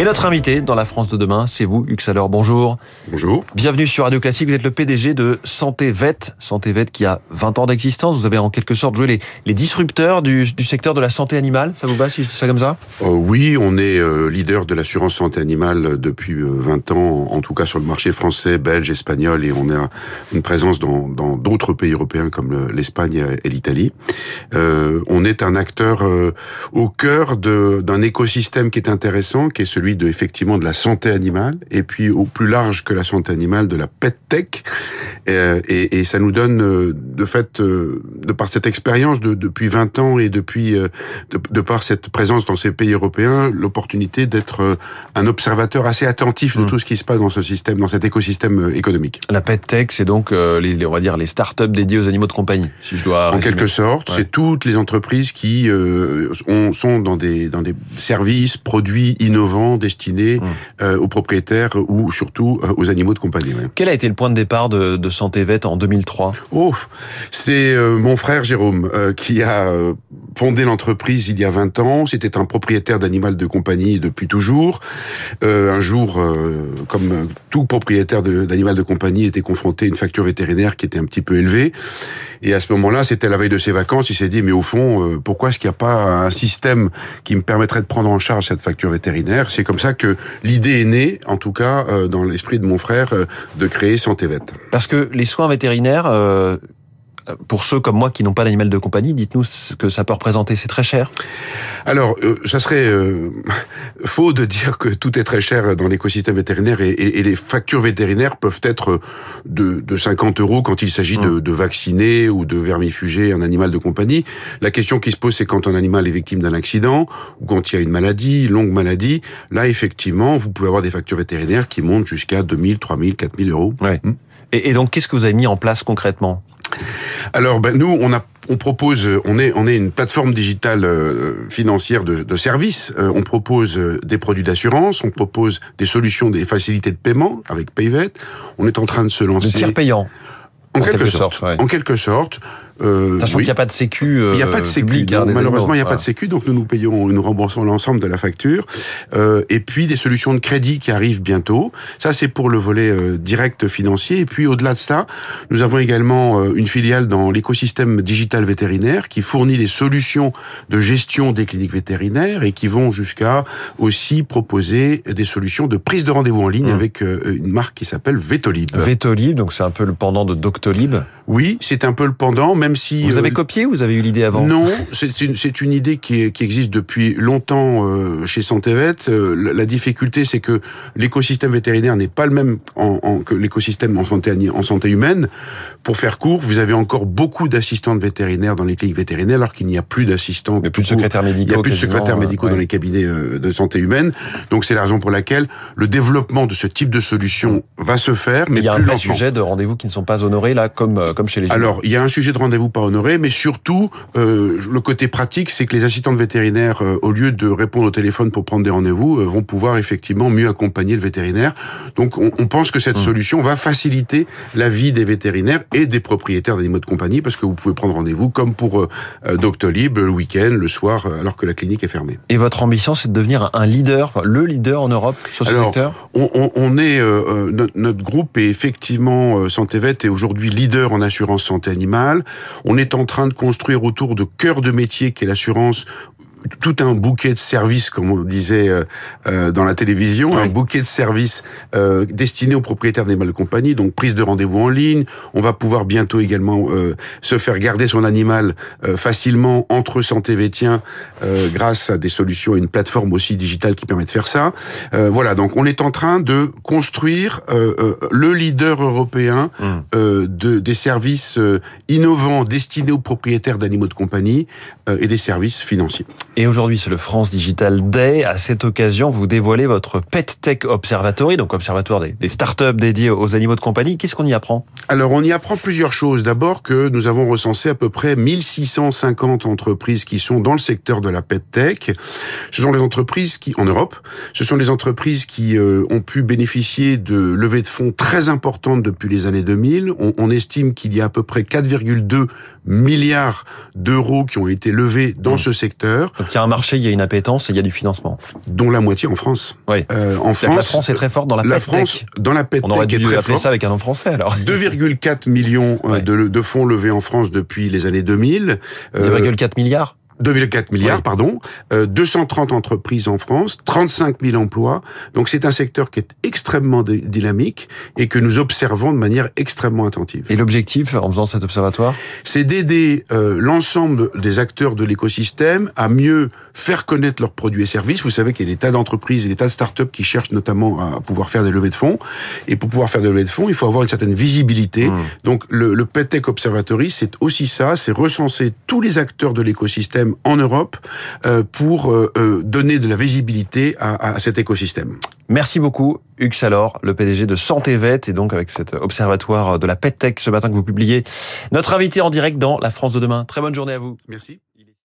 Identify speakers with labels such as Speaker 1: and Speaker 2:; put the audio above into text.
Speaker 1: Et notre invité dans la France de demain, c'est vous, Hugues Alors. Bonjour.
Speaker 2: Bonjour.
Speaker 1: Bienvenue sur Radio Classique. Vous êtes le PDG de Santé Vet. Santé Vet qui a 20 ans d'existence. Vous avez en quelque sorte joué les, les disrupteurs du, du, secteur de la santé animale. Ça vous va si je dis ça comme ça?
Speaker 2: Euh, Oui, on est euh, leader de l'assurance santé animale depuis euh, 20 ans, en tout cas sur le marché français, belge, espagnol, et on a une présence dans d'autres pays européens comme l'Espagne et l'Italie. Euh, on est un acteur euh, au cœur d'un écosystème qui est intéressant, qui est celui de effectivement de la santé animale, et puis au plus large que la santé animale, de la pet tech. Euh, et, et, ça nous donne, euh, de fait, euh, de par cette expérience de, depuis 20 ans et depuis, de, de, par cette présence dans ces pays européens, l'opportunité d'être un observateur assez attentif de mmh. tout ce qui se passe dans ce système, dans cet écosystème économique.
Speaker 1: La pet tech, c'est donc, les, on va dire, les startups dédiées aux animaux de compagnie, si je dois.
Speaker 2: En quelque sorte, c'est toutes les entreprises qui ont, sont dans des dans des services, produits innovants destinés mmh. aux propriétaires ou surtout aux animaux de compagnie. Ouais.
Speaker 1: Quel a été le point de départ de, de Santé Vet en 2003
Speaker 2: Oh, c'est euh, mon frère Jérôme euh, qui a euh, fondé l'entreprise il y a 20 ans. C'était un propriétaire d'animal de compagnie depuis toujours. un jour, comme tout propriétaire d'animal de, de compagnie, était confronté à une facture vétérinaire qui était un petit peu élevée. Et à ce moment-là, c'était la veille de ses vacances. Il s'est dit, mais au fond, pourquoi est-ce qu'il n'y a pas un système qui me permettrait de prendre en charge cette facture vétérinaire? C'est comme ça que l'idée est née, en tout cas dans l'esprit de mon frère, de créer Santé Vet.
Speaker 1: Parce que les soins vétérinaires, euh, pour ceux comme moi qui n'ont pas d'animal de compagnie, dites-nous ce que ça peut représenter. C'est très cher
Speaker 2: Alors, euh, ça serait euh, faux de dire que tout est très cher dans l'écosystème vétérinaire et, et, et, les factures vétérinaires peuvent être de, de 50 euros quand il s'agit de, mmh. de, vacciner ou de vermifuger un animal de compagnie. La question qui se pose, c'est quand un animal est victime d'un accident ou quand il y a une maladie, longue maladie. Là, effectivement, vous pouvez avoir des factures vétérinaires qui montent jusqu'à 2000, 3000, 4000 euros.
Speaker 1: Ouais. Mmh. Et, et donc, qu'est-ce que vous avez mis en place concrètement?
Speaker 2: Alors, ben, nous, on a on propose, on est, on est une plateforme digitale euh, financière de, de services. Euh, on propose euh, des produits d'assurance, on propose des solutions, des facilités de paiement avec Payvet. On est en train de se lancer.
Speaker 1: tiers payant.
Speaker 2: En, en quelque, quelque, sorte. sorte ouais. En quelque sorte.
Speaker 1: Euh, Sachant oui. qu'il n'y a pas de sécu.
Speaker 2: Euh, il n'y a pas de sécu.
Speaker 1: Public, hein,
Speaker 2: malheureusement, il n'y a pas de sécu, donc nous nous payons, nous remboursons l'ensemble de la facture. Euh, et puis des solutions de crédit qui arrivent bientôt. Ça, c'est pour le volet euh, direct financier. Et puis au-delà de ça, nous avons également euh, une filiale dans l'écosystème digital vétérinaire qui fournit des solutions de gestion des cliniques vétérinaires et qui vont jusqu'à aussi proposer des solutions de prise de rendez-vous en ligne mmh. avec euh, une marque qui s'appelle Vetolib.
Speaker 1: Vetolib, donc c'est un peu le pendant de Doctolib.
Speaker 2: Oui, c'est un peu le pendant, même si
Speaker 1: vous avez copié ou vous avez eu l'idée avant
Speaker 2: Non, c'est une, une idée qui, est, qui existe depuis longtemps euh, chez Santévet. Euh, la, difficulté, c'est que l'écosystème vétérinaire n'est pas le même en, en, que l'écosystème en santé en santé humaine. Pour faire court, vous avez encore beaucoup d'assistantes vétérinaires dans les cliniques vétérinaires, alors qu'il n'y a plus d'assistants.
Speaker 1: Il plus de secrétaires médicaux.
Speaker 2: Il n'y a plus de secrétaires médicaux ouais. dans les cabinets euh, de santé humaine. Donc c'est la raison pour laquelle le développement de ce type de solution va se faire, mais
Speaker 1: il y a
Speaker 2: plus
Speaker 1: un
Speaker 2: vrai
Speaker 1: sujet de rendez-vous qui ne sont pas honorés là, comme comme chez les.
Speaker 2: Alors il y a un sujet de rendez-vous pas honoré, mais surtout euh, le côté pratique, c'est que les assistantes vétérinaires, euh, au lieu de répondre au téléphone pour prendre des rendez-vous, euh, vont pouvoir effectivement mieux accompagner le vétérinaire. Donc on, on pense que cette mmh. solution va faciliter la vie des vétérinaires et des propriétaires d'animaux de compagnie, parce que vous pouvez prendre rendez-vous comme pour euh, Doctolib le week-end, le soir, alors que la clinique est fermée.
Speaker 1: Et votre ambition, c'est de devenir un leader, le leader en Europe sur ce
Speaker 2: alors,
Speaker 1: secteur?
Speaker 2: on, on, on est notre, notre, groupe est effectivement euh, Santévet est aujourd'hui leader en assurance santé animale. On est en train de construire autour de cœur de métier qui est l'assurance tout un bouquet de services, comme on disait euh, dans la télévision, oui. un bouquet de services euh, destinés aux propriétaires d'animaux de compagnie, donc prise de rendez-vous en ligne. On va pouvoir bientôt également euh, se faire garder son animal euh, facilement entre santé vétien euh, grâce à des solutions et une plateforme aussi digitale qui permet de faire ça. Euh, voilà, donc on est en train de construire le leader européen mmh. de, des services innovants destinés aux propriétaires d'animaux de compagnie et des services financiers.
Speaker 1: Et aujourd'hui, c'est le France Digital Day. À cette occasion, vous dévoilez votre Pet Tech Observatory, donc observatoire des, des startups dédiées aux animaux de compagnie. Qu'est-ce qu'on y apprend?
Speaker 2: Alors, on y apprend plusieurs choses. D'abord que nous avons recensé à peu près 1650 entreprises qui sont dans le secteur de la Pet Tech. Ce sont les entreprises qui, en Europe, ce sont les entreprises qui euh, ont pu bénéficier de levées de fonds très importantes depuis les années 2000. On, on estime qu'il y a à peu près 4,2 milliards d'euros qui ont été levés dans mmh. ce secteur.
Speaker 1: Donc il y a un marché, il y a une appétence et il y a du financement.
Speaker 2: Dont la moitié en France.
Speaker 1: Oui. Euh, en France, la France est très forte dans la, la France,
Speaker 2: dans la
Speaker 1: On aurait dû appeler ça avec un nom français alors.
Speaker 2: 2,4 millions euh, de, de, fonds levés en France depuis les années 2000.
Speaker 1: 2,4 milliards
Speaker 2: 2,4 milliards, pardon, 230 euh, entreprises en France, 35 000 emplois. Donc c'est un secteur qui est extrêmement dynamique et que nous observons de manière extrêmement attentive.
Speaker 1: Et l'objectif en faisant cet observatoire?
Speaker 2: C'est d'aider euh, l'ensemble des acteurs de l'écosystème à mieux faire connaître leurs produits et services. Vous savez qu'il y a des tas d'entreprises et des tas de startups qui cherchent notamment à pouvoir faire des levées de fonds. Et pour pouvoir faire des levées de fonds, il faut avoir une certaine visibilité. Mmh. Donc le, le PETEC Observatory, c'est aussi ça, c'est recenser tous les acteurs de l'écosystème en Europe euh, pour euh, euh, donner de la visibilité à, cet écosystème.
Speaker 1: Merci beaucoup, Hugues Salor, le PDG de Santé Vet, et donc avec cet observatoire de la PetTech ce matin que vous publiez. Notre invité en direct dans La France de demain. Très bonne journée à vous.
Speaker 2: Merci.